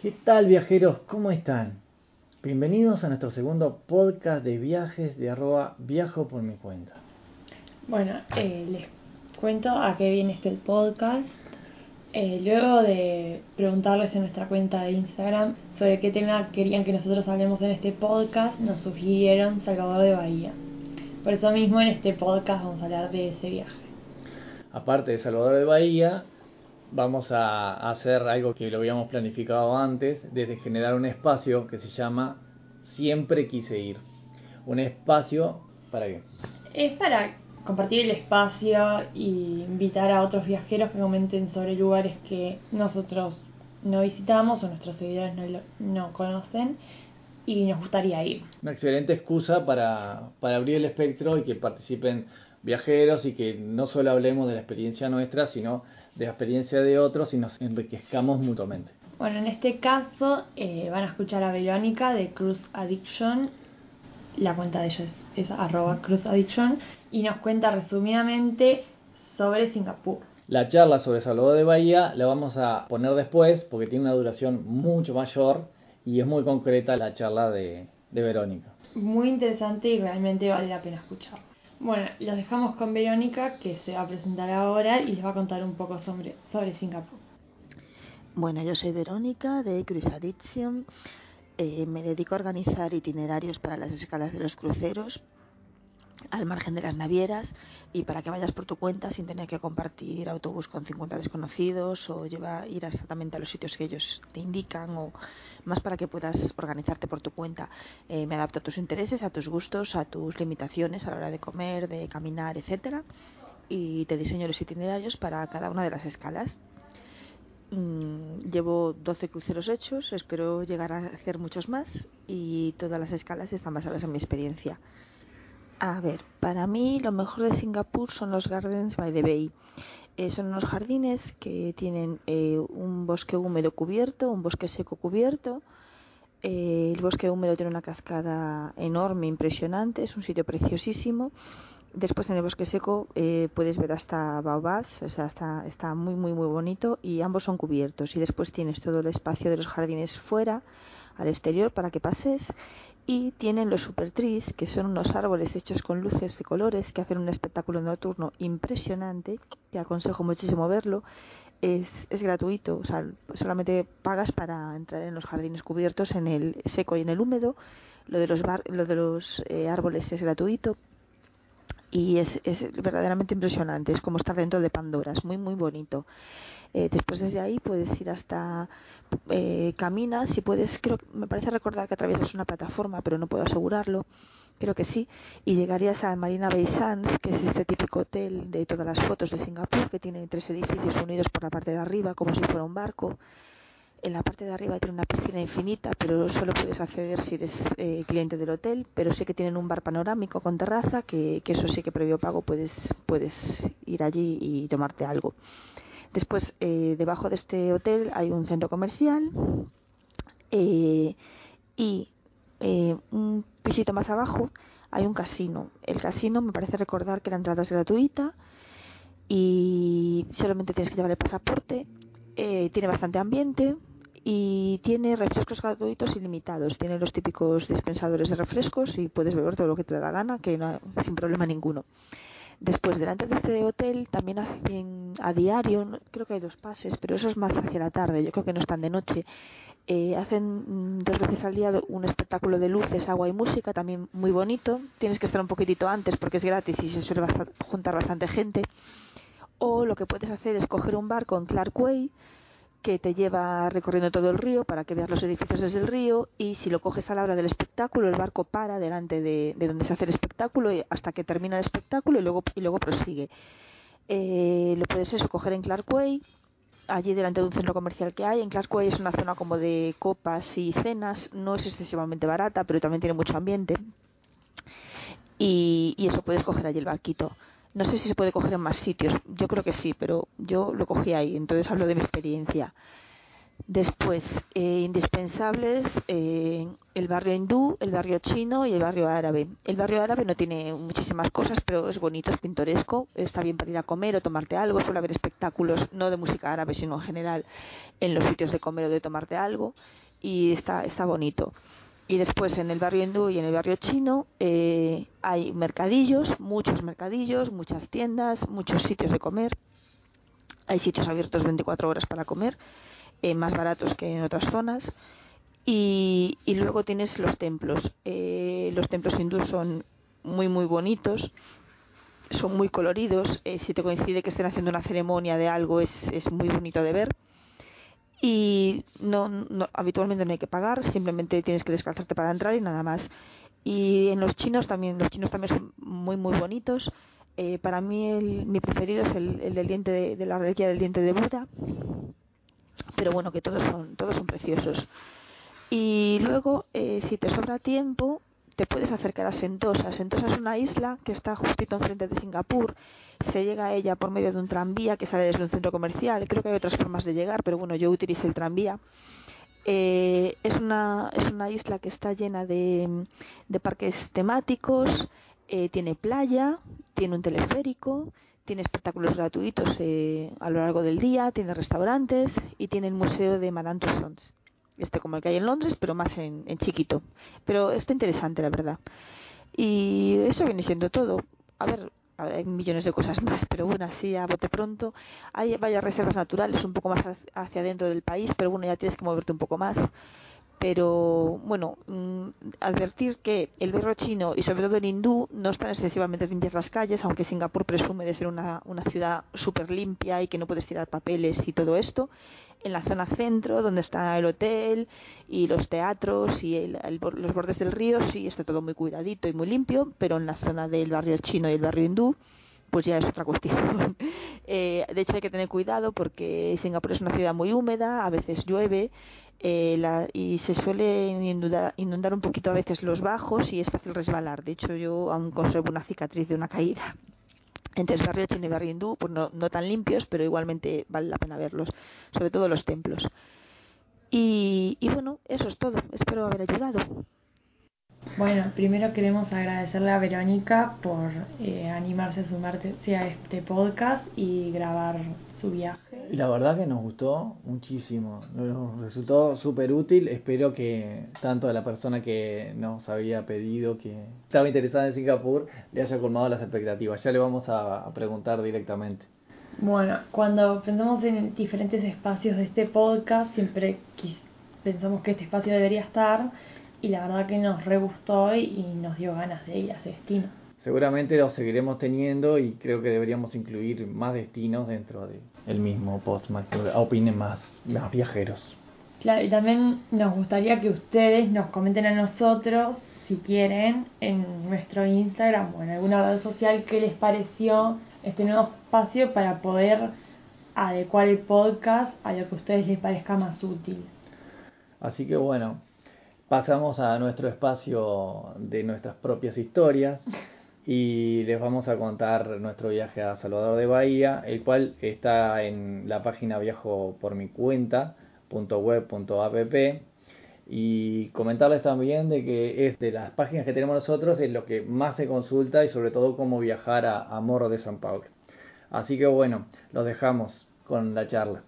¿Qué tal viajeros? ¿Cómo están? Bienvenidos a nuestro segundo podcast de viajes de arroba viajo por mi cuenta. Bueno, eh, les cuento a qué viene este podcast. Eh, luego de preguntarles en nuestra cuenta de Instagram sobre qué tema querían que nosotros hablemos en este podcast, nos sugirieron Salvador de Bahía. Por eso mismo en este podcast vamos a hablar de ese viaje. Aparte de Salvador de Bahía, vamos a hacer algo que lo habíamos planificado antes, desde generar un espacio que se llama Siempre quise ir. Un espacio para qué? Es para compartir el espacio y invitar a otros viajeros que comenten sobre lugares que nosotros no visitamos o nuestros seguidores no, conocen y nos gustaría ir. Una excelente excusa para, para abrir el espectro y que participen viajeros y que no solo hablemos de la experiencia nuestra, sino de la experiencia de otros y nos enriquezcamos mutuamente. Bueno, en este caso eh, van a escuchar a Verónica de Cruz Addiction. La cuenta de ella es, es arroba Cruz Addiction y nos cuenta resumidamente sobre Singapur. La charla sobre Salvador de Bahía la vamos a poner después porque tiene una duración mucho mayor y es muy concreta la charla de, de Verónica. Muy interesante y realmente vale la pena escucharlo. Bueno, los dejamos con Verónica que se va a presentar ahora y les va a contar un poco sobre, sobre Singapur. Bueno, yo soy Verónica de Cruise Addiction. Eh, me dedico a organizar itinerarios para las escalas de los cruceros al margen de las navieras y para que vayas por tu cuenta sin tener que compartir autobús con 50 desconocidos o llevar, ir exactamente a los sitios que ellos te indican o más para que puedas organizarte por tu cuenta. Eh, me adapto a tus intereses, a tus gustos, a tus limitaciones a la hora de comer, de caminar, etcétera y te diseño los itinerarios para cada una de las escalas. Mm, llevo 12 cruceros hechos, espero llegar a hacer muchos más y todas las escalas están basadas en mi experiencia. A ver, para mí lo mejor de Singapur son los Gardens by the Bay. Eh, son unos jardines que tienen eh, un bosque húmedo cubierto, un bosque seco cubierto. Eh, el bosque húmedo tiene una cascada enorme, impresionante, es un sitio preciosísimo. Después en el bosque seco eh, puedes ver hasta baobabs, o sea, está, está muy, muy, muy bonito y ambos son cubiertos. Y después tienes todo el espacio de los jardines fuera, al exterior, para que pases. Y tienen los super trees, que son unos árboles hechos con luces de colores que hacen un espectáculo nocturno impresionante, que aconsejo muchísimo verlo. Es, es gratuito, o sea, solamente pagas para entrar en los jardines cubiertos, en el seco y en el húmedo. Lo de los, bar- lo de los eh, árboles es gratuito, y es, es verdaderamente impresionante, es como estar dentro de Pandora, es muy muy bonito. Eh, después desde ahí puedes ir hasta eh, caminas y puedes, creo, me parece recordar que atraviesas una plataforma, pero no puedo asegurarlo, creo que sí, y llegarías a Marina Bay Sands, que es este típico hotel de todas las fotos de Singapur, que tiene tres edificios unidos por la parte de arriba, como si fuera un barco. En la parte de arriba tiene una piscina infinita, pero solo puedes acceder si eres eh, cliente del hotel. Pero sí que tienen un bar panorámico con terraza, que, que eso sí que previo pago puedes, puedes ir allí y tomarte algo. Después, eh, debajo de este hotel hay un centro comercial eh, y eh, un pisito más abajo hay un casino. El casino me parece recordar que la entrada es gratuita y solamente tienes que llevar el pasaporte. Eh, tiene bastante ambiente y tiene refrescos gratuitos ilimitados. Tiene los típicos dispensadores de refrescos y puedes beber todo lo que te da la gana, que no, sin problema ninguno. Después, delante de este hotel también hacen a diario, creo que hay dos pases, pero eso es más hacia la tarde, yo creo que no están de noche. Eh, hacen mm, dos veces al día un espectáculo de luces, agua y música, también muy bonito. Tienes que estar un poquitito antes porque es gratis y se suele juntar bastante gente. O lo que puedes hacer es coger un barco en Clark Way que te lleva recorriendo todo el río para que veas los edificios desde el río y si lo coges a la hora del espectáculo el barco para delante de, de donde se hace el espectáculo y hasta que termina el espectáculo y luego y luego prosigue eh, lo puedes eso coger en Clark Way allí delante de un centro comercial que hay. En Glasgow es una zona como de copas y cenas, no es excesivamente barata, pero también tiene mucho ambiente. Y, y eso puedes coger allí el barquito. No sé si se puede coger en más sitios, yo creo que sí, pero yo lo cogí ahí, entonces hablo de mi experiencia. Después, eh, indispensables, eh, el barrio hindú, el barrio chino y el barrio árabe. El barrio árabe no tiene muchísimas cosas, pero es bonito, es pintoresco, está bien para ir a comer o tomarte algo. Suele haber espectáculos, no de música árabe, sino en general en los sitios de comer o de tomarte algo. Y está, está bonito. Y después en el barrio hindú y en el barrio chino eh, hay mercadillos, muchos mercadillos, muchas tiendas, muchos sitios de comer. Hay sitios abiertos 24 horas para comer eh, más baratos que en otras zonas. Y, luego tienes los templos. Eh, los templos hindúes son muy, muy bonitos, son muy coloridos. Eh, si te coincide que estén haciendo una ceremonia de algo, es, es muy bonito de ver. Y no, no, habitualmente no hay que pagar, simplemente tienes que descalzarte para entrar y nada más. Y en los chinos también, los chinos también son muy, muy bonitos. Eh, para mí el, mi preferido es el, el del diente de, de la reliquia del diente de Buda pero bueno, que todos son, todos son preciosos. Y luego, eh, si te sobra tiempo, te puedes acercar a Sentosa. Sentosa es una isla que está justito enfrente de Singapur. Se llega a ella por medio de un tranvía que sale desde un centro comercial. Creo que hay otras formas de llegar, pero bueno, yo utilicé el tranvía. Eh, es, una, es una isla que está llena de, parques temáticos, eh, tiene playa, tiene un teleférico, tiene espectáculos gratuitos eh, a lo largo del día, tiene restaurantes y tiene el museo de Madame Tussauds. Este como el que hay en Londres, pero más en, en chiquito. Pero está interesante, la verdad. Y eso viene siendo todo. A ver, hay millones de cosas más, pero bueno, así a bote pronto. Hay varias reservas naturales un poco más hacia adentro del país, pero bueno, ya tienes que moverte un poco más pero bueno, mmm, advertir que el barrio chino y sobre todo el hindú no están excesivamente limpias las calles, aunque Singapur presume de ser una, una ciudad súper limpia y que no puedes tirar papeles y todo esto. En la zona centro, donde está el hotel y los teatros y el, los bordes del río, sí está todo muy cuidadito y muy limpio, pero en la zona del barrio chino y el barrio hindú, pues ya es otra cuestión. eh, de hecho hay que tener cuidado porque Singapur es una ciudad muy húmeda, a veces llueve eh, la, y se suele inundar, un poquito a veces los bajos y es fácil resbalar. De hecho, yo aún conservo una cicatriz de una caída. Entonces, barrio chino y barrio hindú, pues no, no tan limpios, pero igualmente vale la pena verlos, sobre todo los templos. Y, y bueno, eso es todo. Espero haber ayudado. Bueno, primero queremos agradecerle a Verónica por eh, animarse a sumarse a este podcast y grabar su viaje. Y la verdad que nos gustó muchísimo, nos resultó súper útil, espero que tanto a la persona que nos había pedido que estaba interesada en Singapur le haya colmado las expectativas, ya le vamos a, a preguntar directamente. Bueno, cuando pensamos en diferentes espacios de este podcast, siempre pensamos que este espacio debería estar y la verdad que nos re gustó y nos dio ganas de ir a ese destino. Seguramente lo seguiremos teniendo y creo que deberíamos incluir más destinos dentro del el mismo podcast que opinen más, más viajeros. Claro, y también nos gustaría que ustedes nos comenten a nosotros, si quieren, en nuestro Instagram o en alguna red social qué les pareció este nuevo espacio para poder adecuar el podcast a lo que a ustedes les parezca más útil. Así que bueno, pasamos a nuestro espacio de nuestras propias historias y les vamos a contar nuestro viaje a Salvador de Bahía, el cual está en la página viajo por mi cuenta .web.app y comentarles también de que es de las páginas que tenemos nosotros es lo que más se consulta y sobre todo cómo viajar a, a Morro de San Pablo. Así que bueno, los dejamos con la charla.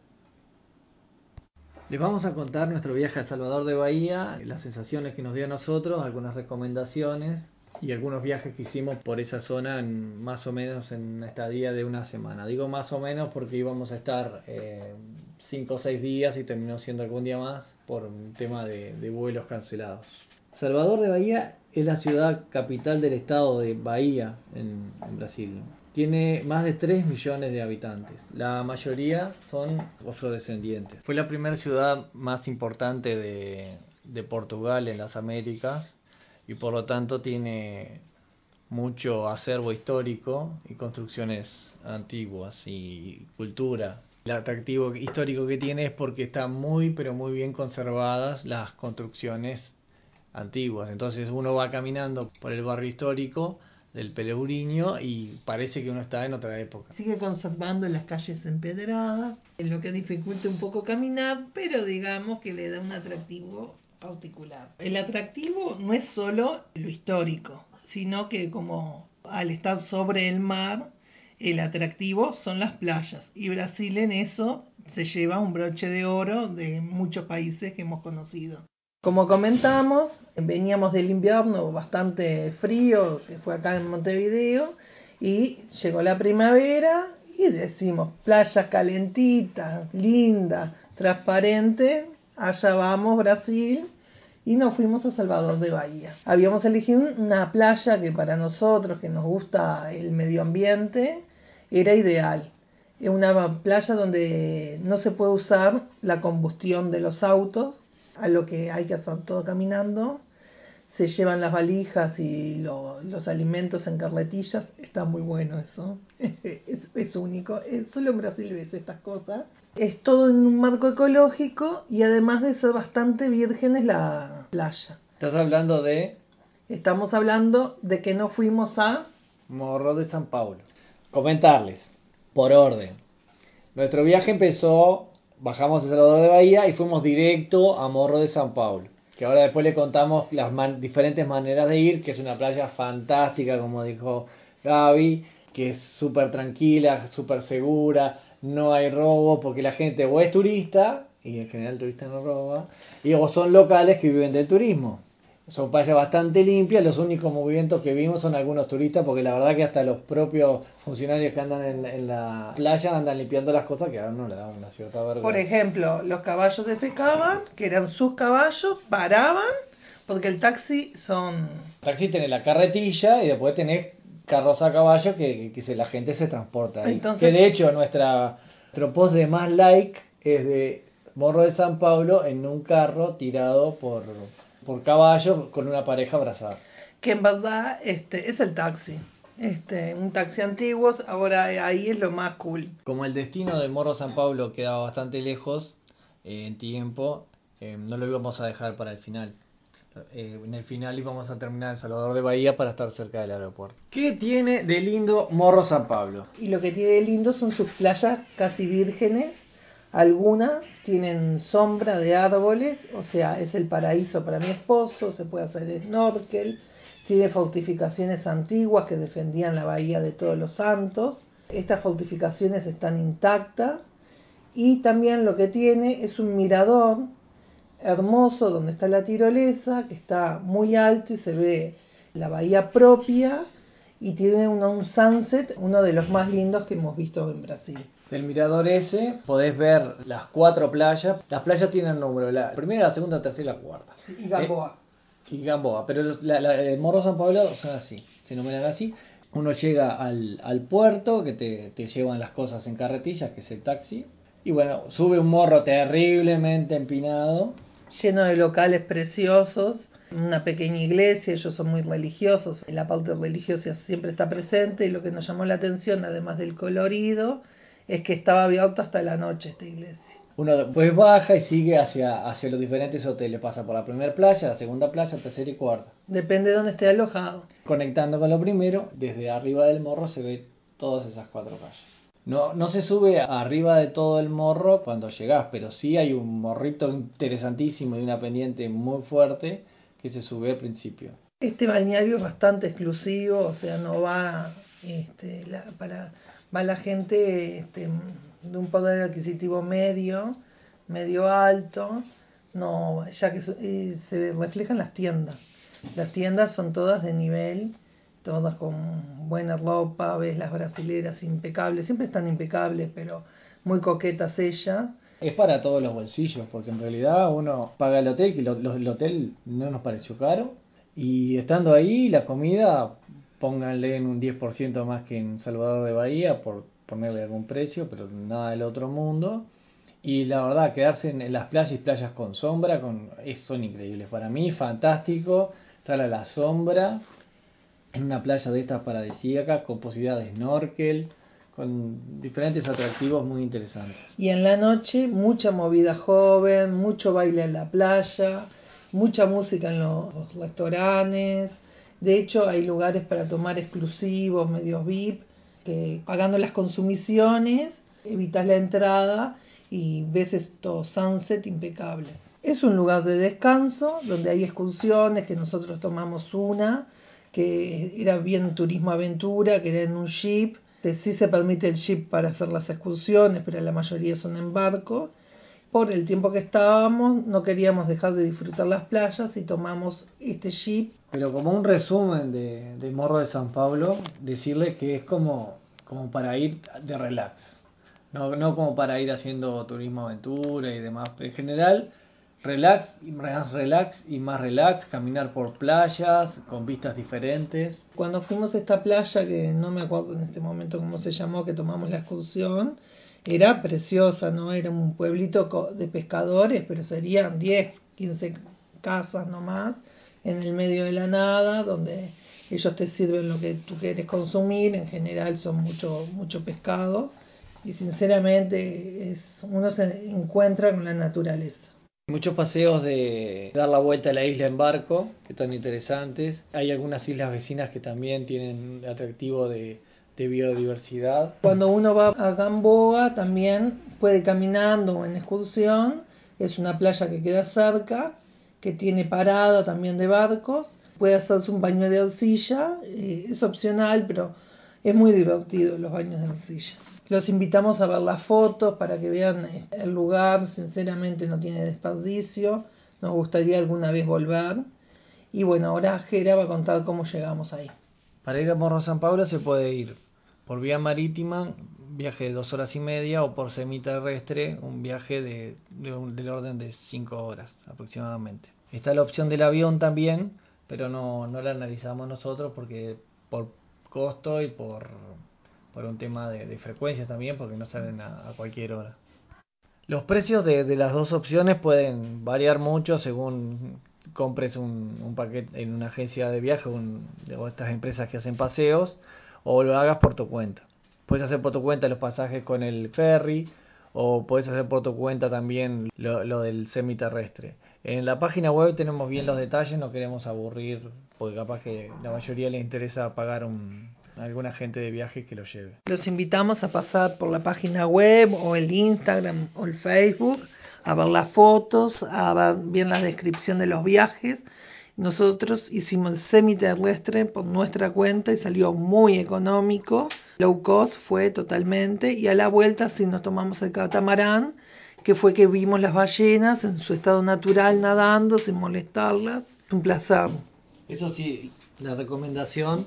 Les vamos a contar nuestro viaje a Salvador de Bahía, las sensaciones que nos dio a nosotros, algunas recomendaciones y algunos viajes que hicimos por esa zona en, más o menos en estadía de una semana. Digo más o menos porque íbamos a estar 5 eh, o 6 días y terminó siendo algún día más por un tema de, vuelos cancelados. Salvador de Bahía es la ciudad capital del estado de Bahía en Brasil. Tiene más de 3 millones de habitantes. La mayoría son afrodescendientes. Fue la primera ciudad más importante de, de Portugal en las Américas y por lo tanto tiene mucho acervo histórico y construcciones antiguas y cultura. El atractivo histórico que tiene es porque están muy, pero muy bien conservadas las construcciones antiguas. Entonces uno va caminando por el barrio histórico del Peleburiño y parece que uno está en otra época. Sigue conservando las calles empedradas, en lo que dificulta un poco caminar, pero digamos que le da un atractivo particular. El atractivo no es solo lo histórico, sino que como al estar sobre el mar, el atractivo son las playas. Y Brasil en eso se lleva un broche de oro de muchos países que hemos conocido. Como comentamos, veníamos del invierno bastante frío, que fue acá en Montevideo, y llegó la primavera y decimos, playa calentita, linda, transparente, allá vamos Brasil, y nos fuimos a Salvador de Bahía. Habíamos elegido una playa que para nosotros, que nos gusta el medio ambiente, era ideal. Es una playa donde no se puede usar la combustión de los autos, a lo que hay que hacer todo caminando. Se llevan las valijas y los alimentos en carretillas. Está muy bueno eso. es, único. solo en Brasil ves estas cosas. Es todo en un marco ecológico y además de ser bastante virgen es la playa. ¿Estás hablando de...? Estamos hablando de que no fuimos a... Morro de San Paulo. Comentarles, por orden. Nuestro viaje empezó bajamos de Salvador de Bahía y fuimos directo a Morro de San Paulo. Que ahora después le contamos las diferentes maneras de ir, que es una playa fantástica, como dijo Gaby, que es súper tranquila, súper segura, no hay robo, porque la gente o es turista, y en general el turista no roba, y o son locales que viven del turismo son playas bastante limpias, los únicos movimientos que vimos son algunos turistas, porque la verdad que hasta los propios funcionarios que andan en, la playa andan limpiando las cosas que a uno le da una cierta vergüenza. Por ejemplo, los caballos defecaban, que eran sus caballos, paraban, porque el taxi son... El taxi tiene la carretilla y después tenés carros a caballo que, que, la gente se transporta ahí. Que de hecho nuestra, nuestro post de más like es de Morro de San Pablo en un carro tirado por por caballo con una pareja abrazada. Que en verdad este, es el taxi. Este, un taxi antiguo, ahora ahí es lo más cool. Como el destino de Morro San Pablo quedaba bastante lejos eh, en tiempo, eh, no lo íbamos a dejar para el final. Eh, en el final íbamos a terminar en Salvador de Bahía para estar cerca del aeropuerto. ¿Qué tiene de lindo Morro San Pablo? Y lo que tiene de lindo son sus playas casi vírgenes algunas tienen sombra de árboles, o sea, es el paraíso para mi esposo, se puede hacer snorkel, tiene fortificaciones antiguas que defendían la bahía de todos los santos. Estas fortificaciones están intactas y también lo que tiene es un mirador hermoso donde está la tirolesa, que está muy alto y se ve la bahía propia y tiene un sunset, uno de los más lindos que hemos visto en Brasil. Del mirador ese podés ver las cuatro playas. Las playas tienen número, la primera, la segunda, la tercera y la cuarta. y Gamboa. Eh, y Gamboa, pero el Morro San Pablo son así, se nombran así. Uno llega al, al puerto, que te, te llevan las cosas en carretillas, que es el taxi. Y bueno, sube un morro terriblemente empinado. Lleno de locales preciosos una pequeña iglesia, ellos son muy religiosos, la parte religiosa siempre está presente y lo que nos llamó la atención, además del colorido, es que estaba abierto hasta la noche esta iglesia. Uno después baja y sigue hacia, hacia los diferentes hoteles. Pasa por la primera playa, la segunda playa, tercera y cuarta. Depende de dónde esté alojado. Conectando con lo primero, desde arriba del morro se ve todas esas cuatro calles. No, no se sube arriba de todo el morro cuando llegás, pero sí hay un morrito interesantísimo y una pendiente muy fuerte que se sube al principio. Este balneario es bastante exclusivo, o sea, no va este, la, para va la gente este, de un poder adquisitivo medio, medio alto, no, ya que eh, se reflejan las tiendas. Las tiendas son todas de nivel, todas con buena ropa, ves las brasileras impecables, siempre están impecables, pero muy coquetas ellas. Es para todos los bolsillos, porque en realidad uno paga el hotel, que el hotel no nos pareció caro, y estando ahí la comida pónganle en un 10% más que en Salvador de Bahía por ponerle algún precio, pero nada del otro mundo. Y la verdad, quedarse en, las playas y playas con sombra con, son increíbles. Para mí, fantástico estar a la sombra en una playa de estas paradisíacas con posibilidad de snorkel, con diferentes atractivos muy interesantes. Y en la noche mucha movida joven, mucho baile en la playa, mucha música en los restaurantes. De hecho, hay lugares para tomar exclusivos, medios VIP, que pagando las consumiciones evitas la entrada y ves estos sunset impecables. Es un lugar de descanso donde hay excursiones, que nosotros tomamos una, que era bien turismo aventura, que era en un jeep. Que sí se permite el jeep para hacer las excursiones, pero la mayoría son en barco. Por el tiempo que estábamos, no queríamos dejar de disfrutar las playas y tomamos este jeep. Pero como un resumen de, de Morro de San Pablo, decirles que es como, como para ir de relax. No, no como para ir haciendo turismo aventura y demás. En general, relax más relax y más relax, caminar por playas con vistas diferentes. Cuando fuimos a esta playa, que no me acuerdo en este momento cómo se llamó, que tomamos la excursión, era preciosa, ¿no? Era un pueblito de pescadores, pero serían 10, 15 casas nomás, en el medio de la nada, donde ellos te sirven lo que tú quieres consumir, en general son mucho, mucho pescado, y sinceramente es, uno se encuentra con la naturaleza. Muchos paseos de dar la vuelta a la isla en barco, que están interesantes. Hay algunas islas vecinas que también tienen atractivo de, biodiversidad. Cuando uno va a Gamboa también puede caminando o en excursión. Es una playa que queda cerca, que tiene parada también de barcos. Puede hacerse un baño de arcilla, eh, es opcional, pero es muy divertido los baños de arcilla. Los invitamos a ver las fotos para que vean el lugar, sinceramente no tiene desperdicio, nos gustaría alguna vez volver. Y bueno, ahora Jera va a contar cómo llegamos ahí. Para ir a Morro San Pablo se puede ir por vía marítima, viaje de dos horas y media, o por semiterrestre, un viaje de, de del orden de cinco horas aproximadamente. Está la opción del avión también, pero no, no la analizamos nosotros porque por costo y por por un tema de, de frecuencia también, porque no salen a, cualquier hora. Los precios de, las dos opciones pueden variar mucho según compres un, un paquete en una agencia de viaje un, o estas empresas que hacen paseos o lo hagas por tu cuenta. Puedes hacer por tu cuenta los pasajes con el ferry o puedes hacer por tu cuenta también lo, lo del semiterrestre. En la página web tenemos bien los detalles, no queremos aburrir porque capaz que la mayoría le interesa pagar un, alguna gente de viaje que lo lleve. Los invitamos a pasar por la página web o el Instagram o el Facebook, a ver las fotos, a ver bien la descripción de los viajes. Nosotros hicimos el semiterrestre por nuestra cuenta y salió muy económico. Low cost fue totalmente. Y a la vuelta sí nos tomamos el catamarán, que fue que vimos las ballenas en su estado natural nadando sin molestarlas. Un placer. Eso sí, la recomendación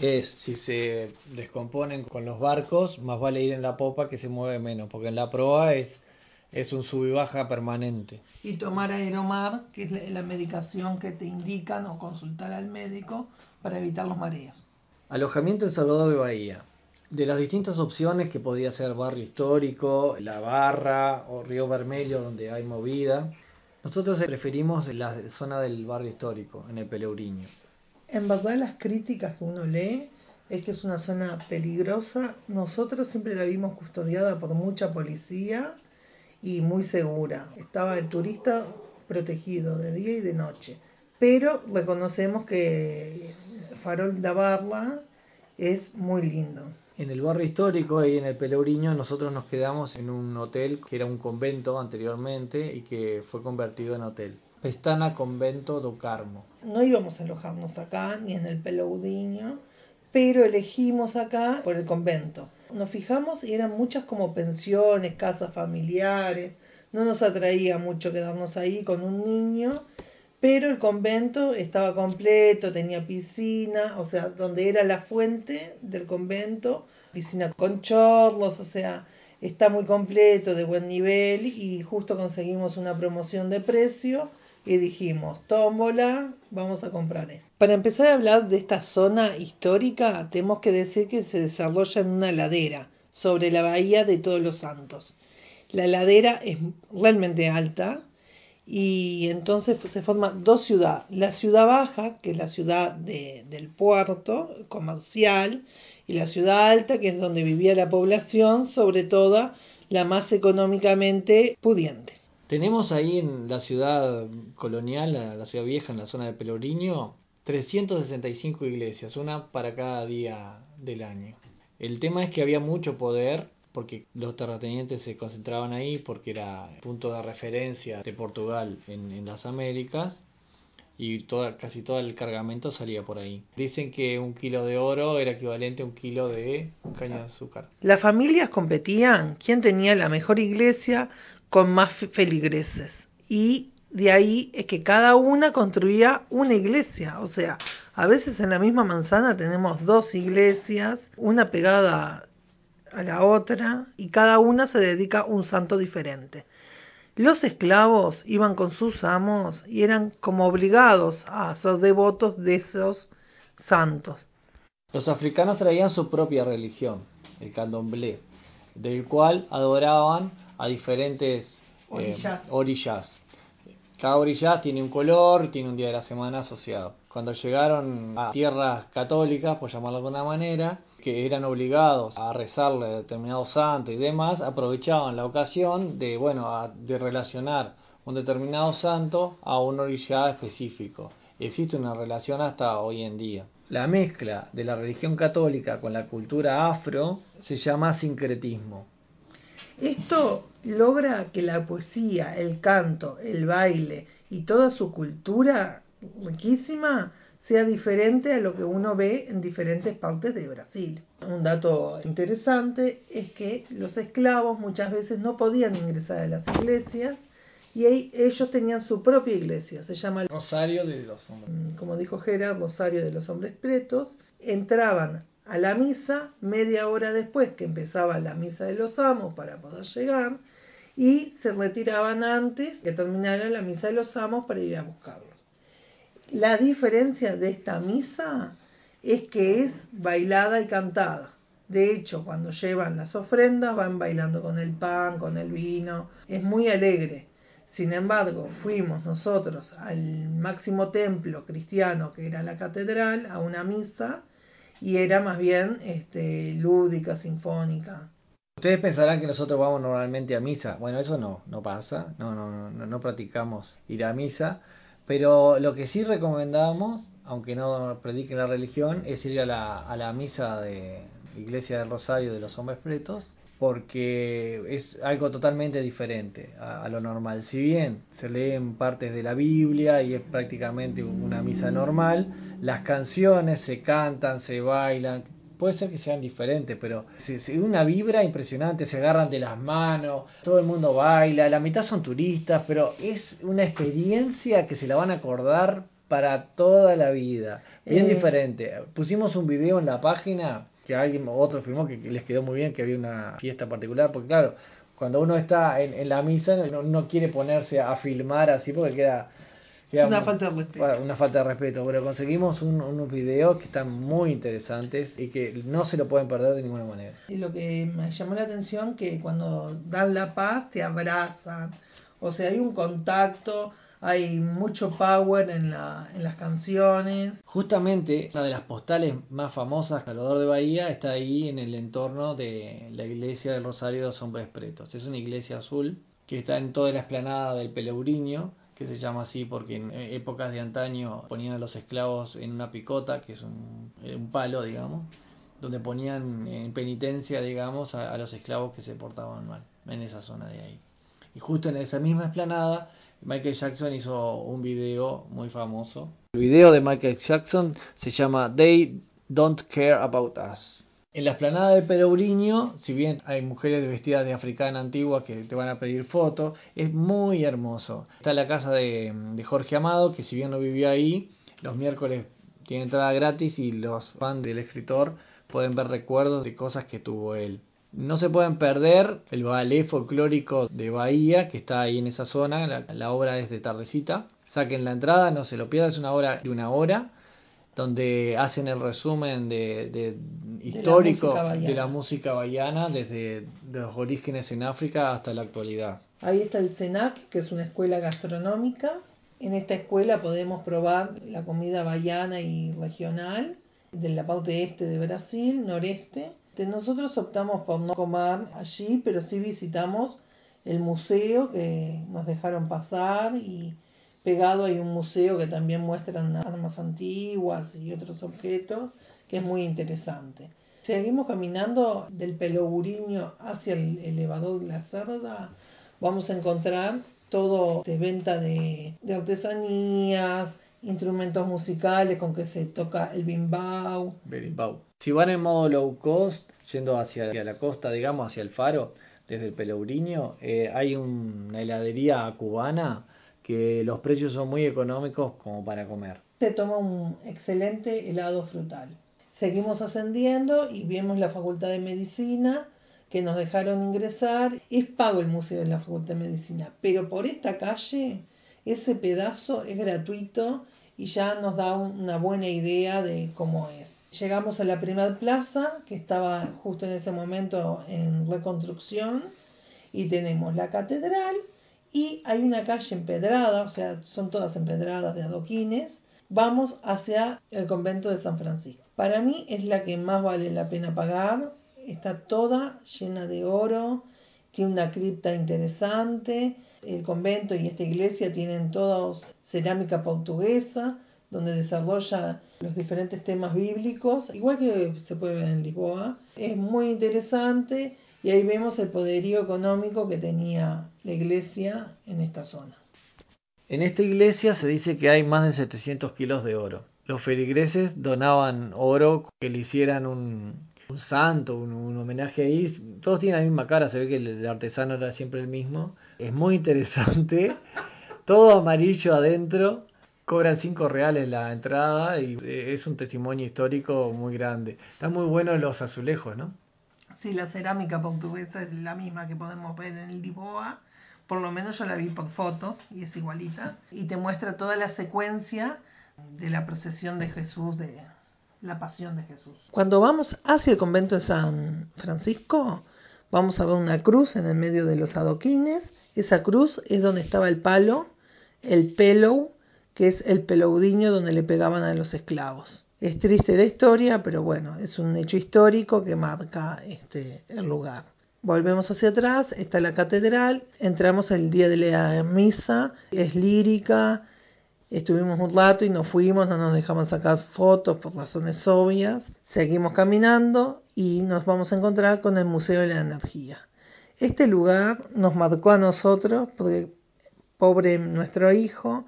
es si se descomponen con los barcos, más vale ir en la popa que se mueve menos, porque en la proa es, es un sub y baja permanente. Y tomar aeromar, que es la, la medicación que te indican o consultar al médico para evitar los mareos. Alojamiento en Salvador de Bahía. De las distintas opciones que podía ser barrio histórico, la barra o Río Vermelho donde hay movida, nosotros preferimos la zona del barrio histórico, en el Peleuriño. En verdad las críticas que uno lee es que es una zona peligrosa. Nosotros siempre la vimos custodiada por mucha policía y muy segura. Estaba el turista protegido de día y de noche. Pero reconocemos que Farol de Barla es muy lindo. En el barrio histórico y en el Peleuriño nosotros nos quedamos en un hotel que era un convento anteriormente y que fue convertido en hotel. Pestana Convento do Carmo. No íbamos a alojarnos acá ni en el Pelourinho, pero elegimos acá por el convento. Nos fijamos y eran muchas como pensiones, casas familiares. No nos atraía mucho quedarnos ahí con un niño, pero el convento estaba completo, tenía piscina, o sea, donde era la fuente del convento, piscina con chorros, o sea, está muy completo, de buen nivel y justo conseguimos una promoción de precio y dijimos, tómbola, vamos a comprar esto. Para empezar a hablar de esta zona histórica, tenemos que decir que se desarrolla en una ladera sobre la bahía de Todos los Santos. La ladera es realmente alta y entonces se forman dos ciudades. La ciudad baja, que es la ciudad de, del puerto comercial, y la ciudad alta, que es donde vivía la población, sobre todo la más económicamente pudiente. Tenemos ahí en la ciudad colonial, la ciudad vieja, en la zona de Peloriño, 365 iglesias, una para cada día del año. El tema es que había mucho poder porque los terratenientes se concentraban ahí porque era punto de referencia de Portugal en, las Américas y toda, casi todo el cargamento salía por ahí. Dicen que un kilo de oro era equivalente a un kilo de caña de azúcar. Las familias competían quién tenía la mejor iglesia con más feligreses y de ahí es que cada una construía una iglesia, o sea, a veces en la misma manzana tenemos dos iglesias, una pegada a la otra y cada una se dedica a un santo diferente. Los esclavos iban con sus amos y eran como obligados a ser devotos de esos santos. Los africanos traían su propia religión, el candomblé, del cual adoraban a diferentes eh, orillas. Cada orilla tiene un color, tiene un día de la semana asociado. Cuando llegaron a tierras católicas, por llamarlo de alguna manera, que eran obligados a rezarle a determinado santo y demás, aprovechaban la ocasión de, bueno, de relacionar un determinado santo a un orilla específico. Existe una relación hasta hoy en día. La mezcla de la religión católica con la cultura afro se llama sincretismo. Esto logra que la poesía, el canto, el baile y toda su cultura riquísima sea diferente a lo que uno ve en diferentes partes de Brasil. Un dato interesante es que los esclavos muchas veces no podían ingresar a las iglesias y ellos tenían su propia iglesia, se llama el Rosario de los Hombres. Mm, como dijo Gerard, Rosario de los Hombres Pretos, entraban a la misa media hora después que empezaba la misa de los amos para poder llegar y se retiraban antes que terminara la misa de los amos para ir a buscarlos. La diferencia de esta misa es que es bailada y cantada. De hecho, cuando llevan las ofrendas van bailando con el pan, con el vino. Es muy alegre. Sin embargo, fuimos nosotros al máximo templo cristiano que era la catedral, a una misa, y era más bien este, lúdica, sinfónica. Ustedes pensarán que nosotros vamos normalmente a misa. Bueno, eso no, no pasa. No, no, no, no practicamos ir a misa. Pero lo que sí recomendamos, aunque no prediquen la religión, es ir a la, misa de Iglesia del Rosario de los Hombres Pretos, porque es algo totalmente diferente a, a, lo normal. Si bien se leen partes de la Biblia y es prácticamente una misa normal, las canciones se cantan, se bailan, puede ser que sean diferentes, pero si, una vibra impresionante, se agarran de las manos, todo el mundo baila, la mitad son turistas, pero es una experiencia que se la van a acordar para toda la vida. Bien eh. diferente. Pusimos un video en la página que alguien otro filmó que les quedó muy bien, que había una fiesta particular, porque claro, cuando uno está en, en la misa no, no quiere ponerse a filmar así porque queda una falta de respeto. una falta de respeto, pero conseguimos unos videos que están muy interesantes y que no se lo pueden perder de ninguna manera. Y lo que me llamó la atención que cuando dan la paz te abrazan, o sea, hay un contacto, hay mucho power en, la, en las canciones. Justamente una de las postales más famosas, Salvador de Bahía, está ahí en el entorno de la iglesia del Rosario de los Hombres Pretos. Es una iglesia azul que está en toda la esplanada del Peleuriño que se llama así porque en épocas de antaño ponían a los esclavos en una picota, que es un, eh, palo, digamos, donde ponían en penitencia, digamos, a, los esclavos que se portaban mal, en esa zona de ahí. Y justo en esa misma esplanada, Michael Jackson hizo un video muy famoso. El video de Michael Jackson se llama They Don't Care About Us. En la esplanada de Pereuriño, si bien hay mujeres vestidas de africana antigua que te van a pedir fotos, es muy hermoso. Está la casa de, Jorge Amado, que si bien no vivió ahí, los miércoles tiene entrada gratis y los fans del escritor pueden ver recuerdos de cosas que tuvo él. No se pueden perder el ballet folclórico de Bahía, que está ahí en esa zona, la, la obra es de tardecita. Saquen la entrada, no se lo pierdan, es una obra de una hora donde hacen el resumen de, histórico de la música baiana desde los orígenes en África hasta la actualidad. Ahí está el SENAC, que es una escuela gastronómica. En esta escuela podemos probar la comida baiana y regional de la parte este de Brasil, noreste. Nosotros optamos por no comer allí, pero sí visitamos el museo que nos dejaron pasar y pegado hay un museo que también muestran armas antiguas y otros objetos que es muy interesante. Seguimos caminando del Peloguriño hacia el elevador de la Cerda, vamos a encontrar todo de venta de, artesanías, instrumentos musicales con que se toca el bimbau. Berimbau. Si van en modo low cost, yendo hacia, la costa, digamos, hacia el faro, desde el Pelourinho, eh, hay una heladería cubana que los precios son muy económicos como para comer. Se toma un excelente helado frutal. Seguimos ascendiendo y vemos la Facultad de Medicina que nos dejaron ingresar. Es pago el Museo de la Facultad de Medicina, pero por esta calle ese pedazo es gratuito y ya nos da una buena idea de cómo es. Llegamos a la primera plaza, que estaba justo en ese momento en reconstrucción, y tenemos la catedral y hay una calle empedrada, o sea, son todas empedradas de adoquines. Vamos hacia el convento de San Francisco. Para mí es la que más vale la pena pagar. Está toda llena de oro, tiene una cripta interesante. El convento y esta iglesia tienen todos cerámica portuguesa, donde desarrolla los diferentes temas bíblicos, igual que se puede ver en Lisboa. Es muy interesante y ahí vemos el poderío económico que tenía la iglesia en esta zona. En esta iglesia se dice que hay más de 700 kilos de oro. Los feligreses donaban oro que le hicieran un, santo, un, homenaje ahí. Todos tienen la misma cara, se ve que el artesano era siempre el mismo. Es muy interesante. Todo amarillo adentro cobran 5 reales la entrada y eh, es un testimonio histórico muy grande. Están muy buenos los azulejos, ¿no? Sí, la cerámica portuguesa es la misma que podemos ver en Lisboa. Por lo menos yo la vi por fotos y es igualita. Y te muestra toda la secuencia de la procesión de Jesús, de la pasión de Jesús. Cuando vamos hacia el convento de San Francisco, vamos a ver una cruz en el medio de los adoquines. Esa cruz es donde estaba el palo, el pelo que es el pelaudiño donde le pegaban a los esclavos. Es triste la historia, pero bueno, es un hecho histórico que marca este, el lugar. Volvemos hacia atrás, está la catedral, entramos el día de la misa, es lírica, estuvimos un rato y nos fuimos, no nos dejamos sacar fotos por razones obvias, seguimos caminando y nos vamos a encontrar con el Museo de la Energía. Este lugar nos marcó a nosotros, porque pobre nuestro hijo,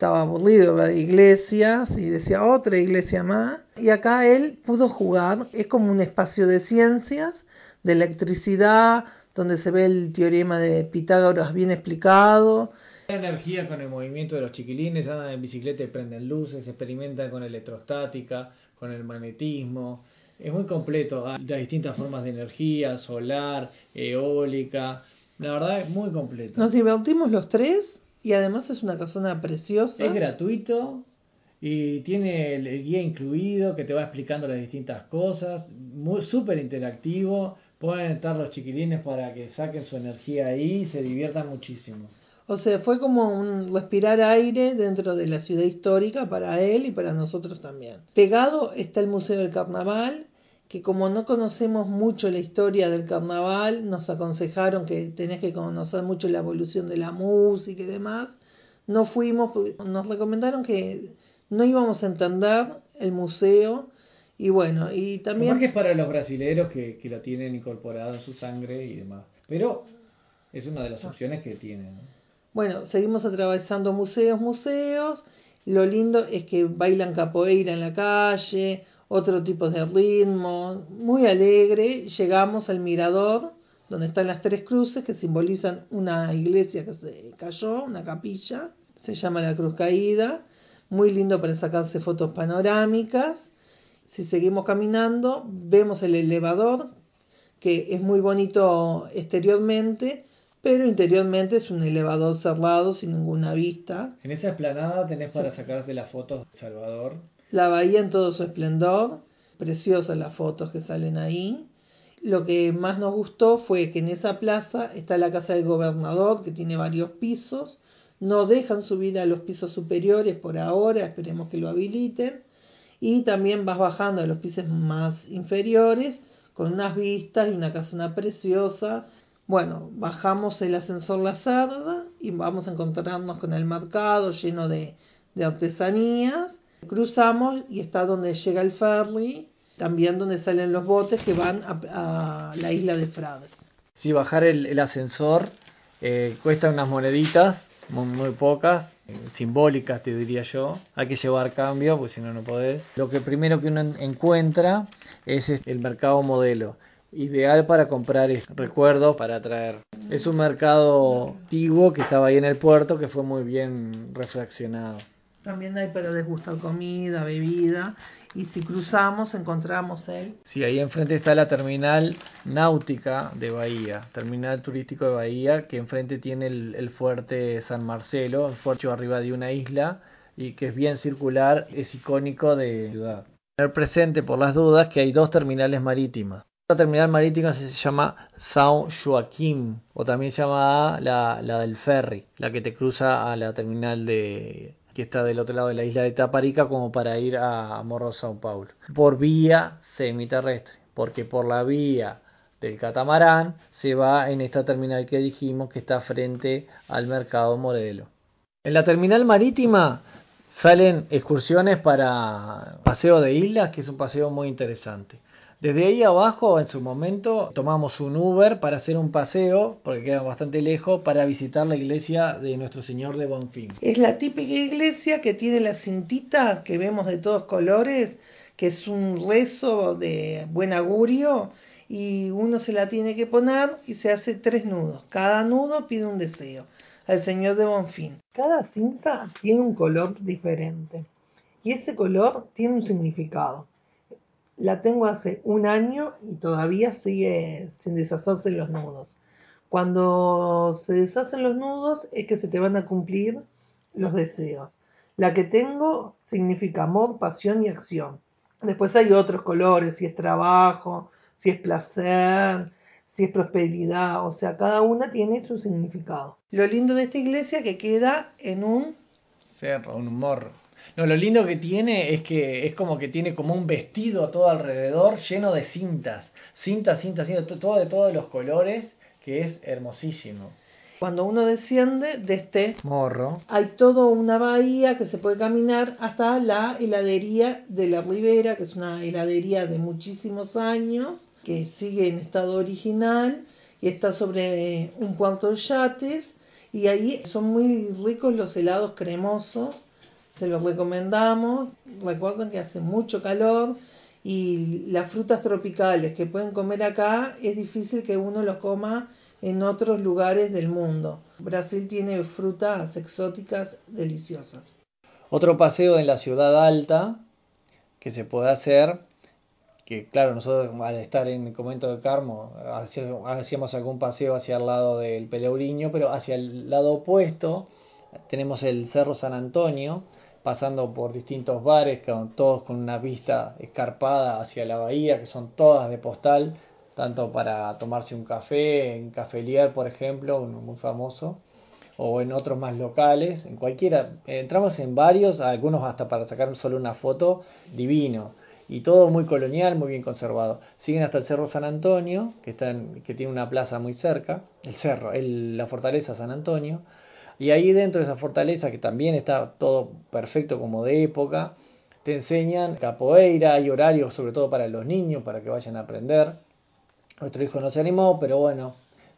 estaba aburrido de iglesias y decía otra iglesia más. Y acá él pudo jugar, es como un espacio de ciencias, de electricidad, donde se ve el teorema de Pitágoras bien explicado. Energía con el movimiento de los chiquilines, andan en bicicleta y prenden luces, experimentan con electrostática, con el magnetismo. Es muy completo, hay distintas formas de energía, solar, eólica. La verdad es muy completo. Nos divertimos los tres y además es una casona preciosa. Es gratuito y tiene el, guía incluido que te va explicando las distintas cosas. Muy súper interactivo. Pueden estar los chiquilines para que saquen su energía ahí y se diviertan muchísimo. O sea, fue como un respirar aire dentro de la ciudad histórica para él y para nosotros también. Pegado está el Museo del Carnaval, que como no conocemos mucho la historia del carnaval, nos aconsejaron que tenés que conocer mucho la evolución de la música y demás. No fuimos, nos recomendaron que no íbamos a entender el museo y bueno, y también... que es para los brasileros que, que lo tienen incorporado en su sangre y demás, pero es una de las opciones que tienen. Bueno, seguimos atravesando museos, museos. Lo lindo es que bailan capoeira en la calle, otro tipo de ritmo, muy alegre. Llegamos al mirador, donde están las tres cruces que simbolizan una iglesia que se cayó, una capilla, se llama la Cruz Caída, muy lindo para sacarse fotos panorámicas. Si seguimos caminando, vemos el elevador, que es muy bonito exteriormente, pero interiormente es un elevador cerrado sin ninguna vista. En esa esplanada tenés para sacarse las fotos de Salvador la bahía en todo su esplendor, preciosas las fotos que salen ahí. lo que más nos gustó fue que en esa plaza está la casa del gobernador, que tiene varios pisos. No dejan subir a los pisos superiores por ahora, esperemos que lo habiliten. Y también vas bajando a los pisos más inferiores con unas vistas y una casona preciosa. Bueno, bajamos el ascensor La Cerda y vamos a encontrarnos con el mercado lleno de, de artesanías. Cruzamos y está donde llega el ferry también donde salen los botes que van a, la isla de Frades. Sí, bajar el, ascensor eh, cuesta unas moneditas, muy, pocas, eh, simbólicas te diría yo. Hay que llevar cambio, porque si no, no podés. Lo que primero que uno encuentra es el mercado modelo. Ideal para comprar recuerdos para traer. Es un mercado antiguo que estaba ahí en el puerto que fue muy bien reflexionado. También hay para desgustar comida, bebida y si cruzamos encontramos el... Sí, ahí enfrente está la terminal náutica de Bahía, terminal turístico de Bahía, que enfrente tiene el, fuerte San Marcelo, el fuerte arriba de una isla y que es bien circular, es icónico de la ciudad. Tener presente por las dudas que hay dos terminales marítimas. La terminal marítima se llama São Joaquim o también se llama la, la del ferry, la que te cruza a la terminal de que está del otro lado de la isla de Taparica, como para ir a Morro Sao Paulo, por vía semiterrestre, porque por la vía del catamarán se va en esta terminal que dijimos que está frente al mercado Modelo. En la terminal marítima salen excursiones para paseo de islas, que es un paseo muy interesante. Desde ahí abajo, en su momento, tomamos un Uber para hacer un paseo, porque queda bastante lejos, para visitar la iglesia de Nuestro Señor de Bonfim. Es la típica iglesia que tiene la cintita que vemos de todos colores, que es un rezo de buen augurio, y uno se la tiene que poner y se hace tres nudos. Cada nudo pide un deseo al Señor de Bonfim. Cada cinta tiene un color diferente, y ese color tiene un significado. La tengo hace un año y todavía sigue sin deshacerse los nudos. Cuando se deshacen los nudos es que se te van a cumplir los deseos. La que tengo significa amor, pasión y acción. Después hay otros colores, si es trabajo, si es placer, si es prosperidad, o sea, cada una tiene su significado. Lo lindo de esta iglesia que queda en un cerro, un morro. No, lo lindo que tiene es que es como que tiene como un vestido todo alrededor lleno de cintas. Cintas, cintas, cintas, todo de todos los colores, que es hermosísimo. Cuando uno desciende de este morro, hay toda una bahía que se puede caminar hasta la heladería de la Ribera, que es una heladería de muchísimos años, que sigue en estado original y está sobre un cuarto de yates. Y ahí son muy ricos los helados cremosos se los recomendamos. Recuerden que hace mucho calor y las frutas tropicales que pueden comer acá es difícil que uno los coma en otros lugares del mundo. Brasil tiene frutas exóticas deliciosas. Otro paseo en la ciudad alta que se puede hacer, que claro, nosotros al estar en el convento de Carmo hacíamos algún paseo hacia el lado del Peleuriño, pero hacia el lado opuesto tenemos el Cerro San Antonio, pasando por distintos bares, todos con una vista escarpada hacia la bahía, que son todas de postal, tanto para tomarse un café, en Cafelier, por ejemplo, uno muy famoso, o en otros más locales, en cualquiera. Entramos en varios, algunos hasta para sacar solo una foto, divino. Y todo muy colonial, muy bien conservado. Siguen hasta el Cerro San Antonio, que, está que tiene una plaza muy cerca, el cerro, el, la fortaleza San Antonio, y ahí dentro de esa fortaleza, que también está todo perfecto como de época, te enseñan capoeira, hay horarios sobre todo para los niños, para que vayan a aprender. Nuestro hijo no se animó, pero bueno,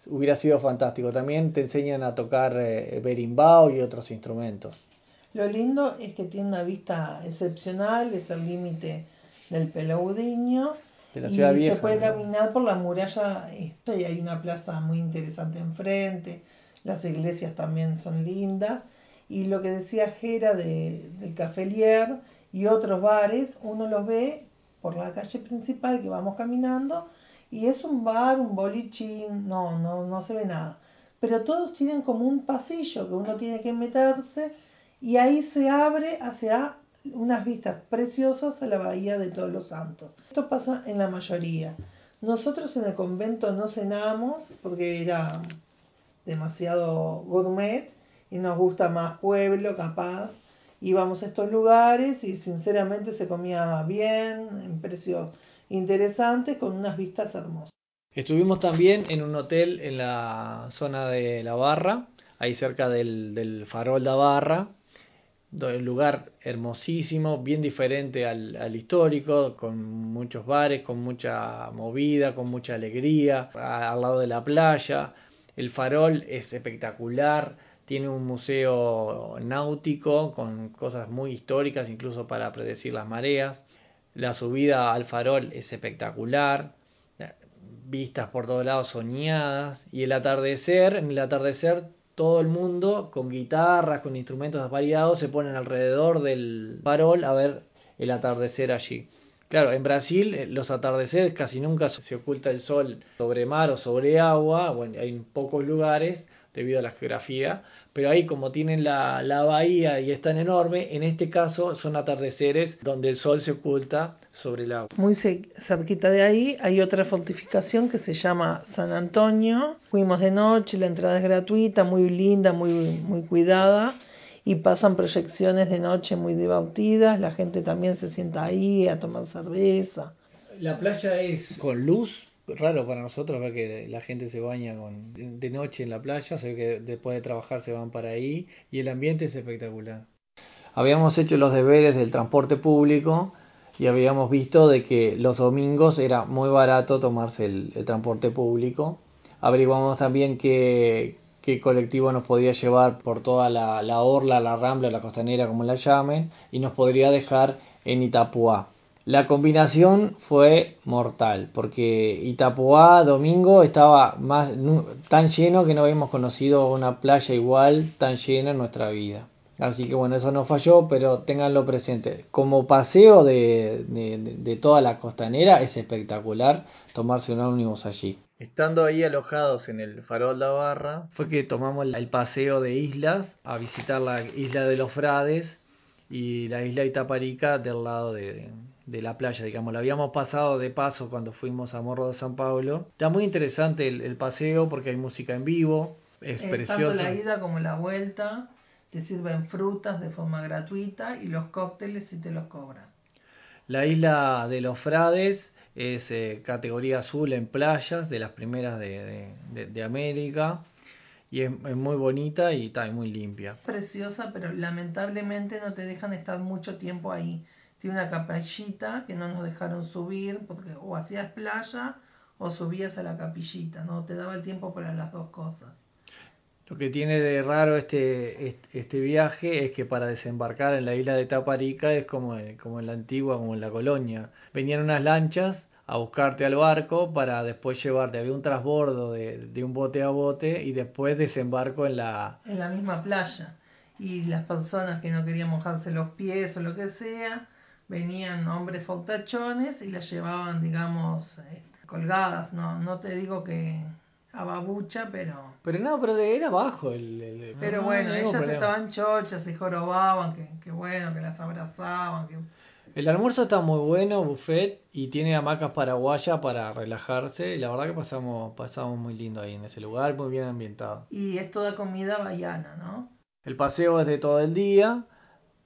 hubiera sido fantástico. También te enseñan a tocar eh, berimbau y otros instrumentos. Lo lindo es que tiene una vista excepcional, es el límite del Pelaudiño. De la ciudad y se puede caminar por la muralla y hay una plaza muy interesante enfrente las iglesias también son lindas. Y lo que decía Jera de, del Cafelier y otros bares, uno los ve por la calle principal que vamos caminando y es un bar, un bolichín, no, no, no se ve nada. Pero todos tienen como un pasillo que uno tiene que meterse y ahí se abre hacia unas vistas preciosas a la bahía de Todos los Santos. Esto pasa en la mayoría. Nosotros en el convento no cenamos porque era demasiado gourmet y nos gusta más pueblo, capaz. Íbamos a estos lugares y sinceramente se comía bien, en precios interesantes, con unas vistas hermosas. Estuvimos también en un hotel en la zona de La Barra, ahí cerca del, del farol de Barra, un lugar hermosísimo, bien diferente al, al, histórico, con muchos bares, con mucha movida, con mucha alegría, al lado de la playa. El farol es espectacular, tiene un museo náutico con cosas muy históricas, incluso para predecir las mareas. La subida al farol es espectacular, vistas por todos lados soñadas. Y el atardecer, en el atardecer todo el mundo con guitarras, con instrumentos variados, se ponen alrededor del farol a ver el atardecer allí. Claro, en Brasil eh, los atardeceres casi nunca se oculta el sol sobre mar o sobre agua, bueno, hay pocos lugares debido a la geografía, pero ahí como tienen la, la bahía y es tan enorme, en este caso son atardeceres donde el sol se oculta sobre el agua. Muy cerquita de ahí hay otra fortificación que se llama San Antonio. Fuimos de noche, la entrada es gratuita, muy linda, muy, muy cuidada y pasan proyecciones de noche muy divertidas. La gente también se sienta ahí a tomar cerveza. La playa es con luz, raro para nosotros ver que la gente se baña con, de noche en la playa, se ve que después de trabajar se van para ahí y el ambiente es espectacular. Habíamos hecho los deberes del transporte público y habíamos visto de que los domingos era muy barato tomarse el, el transporte público. Averiguamos también que, qué colectivo nos podía llevar por toda la, la orla, la rambla, la costanera, como la llamen, y nos podría dejar en Itapuá. La combinación fue mortal, porque Itapuá domingo estaba más, tan lleno que no habíamos conocido una playa igual tan llena en nuestra vida. Así que bueno, eso no falló, pero ténganlo presente. Como paseo de, de, de toda la costanera es espectacular tomarse un ómnibus allí. Estando ahí alojados en el Farol de Barra, fue que tomamos el paseo de islas a visitar la isla de los Frades y la isla Itaparica del lado de, de la playa, digamos. La habíamos pasado de paso cuando fuimos a Morro de San Pablo. Está muy interesante el, el paseo porque hay música en vivo, es Eh, precioso. Tanto la ida como la vuelta te sirven frutas de forma gratuita y los cócteles si te los cobran. La isla de los Frades es eh, categoría azul en playas, de las primeras de, de, de- de América, y es, es muy bonita y está muy limpia. Preciosa, pero lamentablemente no te dejan estar mucho tiempo ahí. Tiene una capillita que no nos dejaron subir porque o hacías playa o subías a la capillita, no te daba el tiempo para las dos cosas. Lo que tiene de raro este, este, viaje es que para desembarcar en la isla de Taparica es como, como en la antigua, como en la colonia. Venían unas lanchas a buscarte al barco para después llevarte, había un transbordo de, de un bote a bote y después desembarco en la, en la misma playa. Y las personas que no querían mojarse los pies o lo que sea, venían hombres fortachones y las llevaban, digamos, eh, colgadas. No, no te digo que a babucha, pero... Pero no, pero de- era bajo el... Pero no, bueno, no ellas problema. estaban chochas y jorobaban, que, que bueno, que las abrazaban, que... El almuerzo está muy bueno, buffet, y tiene hamacas paraguayas para relajarse. Y la verdad que pasamos, pasamos muy lindo ahí en ese lugar, muy bien ambientado. Y es toda comida baiana, ¿no? El paseo es de todo el día.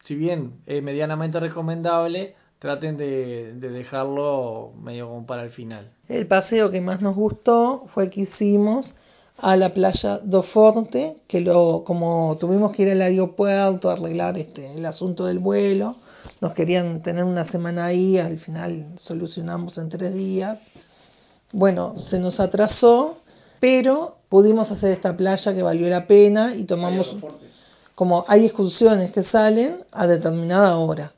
Si bien es medianamente recomendable, traten de, de dejarlo medio como para el final. El paseo que más nos gustó fue el que hicimos a la playa do Forte, que lo, como tuvimos que ir al aeropuerto a arreglar este, el asunto del vuelo, nos querían tener una semana ahí, al final solucionamos en tres días. Bueno, se nos atrasó, pero pudimos hacer esta playa que valió la pena y tomamos, como hay excursiones que salen a determinada hora.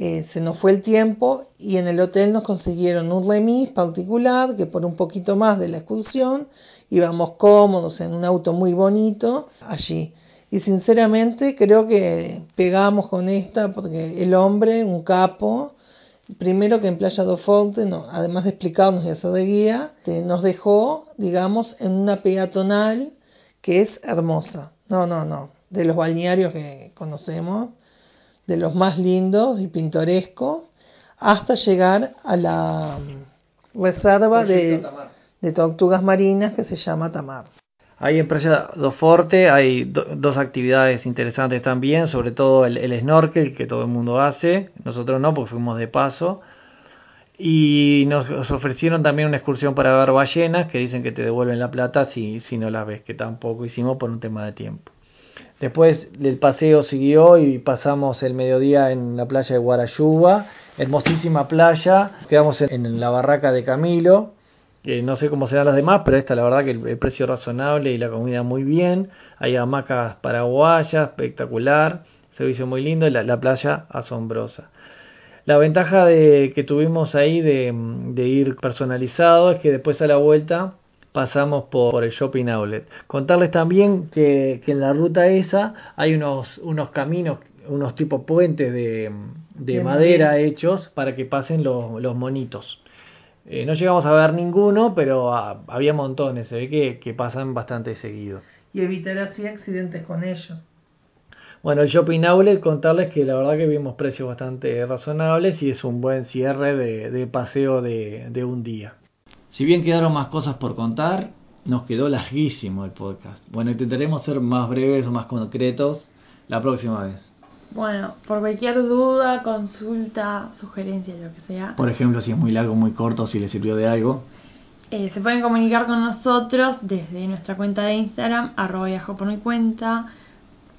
Eh, se nos fue el tiempo y en el hotel nos consiguieron un remis particular que por un poquito más de la excursión íbamos cómodos en un auto muy bonito allí. Y sinceramente creo que pegamos con esta porque el hombre, un capo, primero que en Playa do Fonte, no, además de explicarnos y hacer de guía, te- nos dejó, digamos, en una peatonal que es hermosa. No, no, no, de los balnearios que conocemos, de los más lindos y pintorescos, hasta llegar a la, reserva de, de tortugas marinas que se llama Tamar. Ahí en Playa do Forte hay do- dos actividades interesantes también, sobre todo el, el snorkel que todo el mundo hace, nosotros no porque fuimos de paso. Y nos, nos ofrecieron también una excursión para ver ballenas que dicen que te devuelven la plata si, si no las ves, que tampoco hicimos por un tema de tiempo. Después el paseo siguió y pasamos el mediodía en la playa de Guarayuba, hermosísima playa, quedamos en, la barraca de Camilo, no sé cómo serán las demás, pero esta la verdad que el, precio razonable y la comida muy bien, hay hamacas paraguayas, espectacular, servicio muy lindo y la, la playa asombrosa. La ventaja de, que tuvimos ahí de, de ir personalizado es que después a la vuelta pasamos por, por el shopping outlet. Contarles también que, que en la ruta esa hay unos, unos caminos, unos tipos puentes de, de De madera hechos para que pasen los, los monitos. Eh, no llegamos a ver ninguno, pero ah, había montones, se ve que, que pasan bastante seguido. Y evitar así accidentes con ellos. Bueno, el Shopping Outlet, contarles que la verdad que vimos precios bastante razonables y es un buen cierre de, de paseo de, de un día. Si bien quedaron más cosas por contar, nos quedó larguísimo el podcast. Bueno, intentaremos ser más breves o más concretos la próxima vez. Bueno, por cualquier duda, consulta, sugerencia, lo que sea, Por ejemplo, si es muy largo, muy corto, si le sirvió de algo. eh, se pueden comunicar con nosotros desde nuestra cuenta de Instagram, arroba viajo por mi cuenta,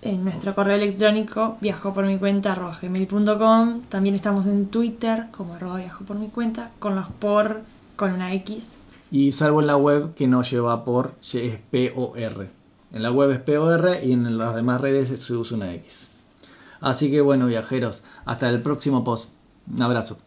en nuestro correo electrónico, viajo por mi cuenta, arroba gmail.com. También estamos en Twitter, como arroba viajo por mi cuenta, con los por, con una X. Y salvo en la web que no lleva por, POR. En la web es POR y en las demás redes se usa una X. Así que bueno, viajeros, hasta el próximo post. Un abrazo.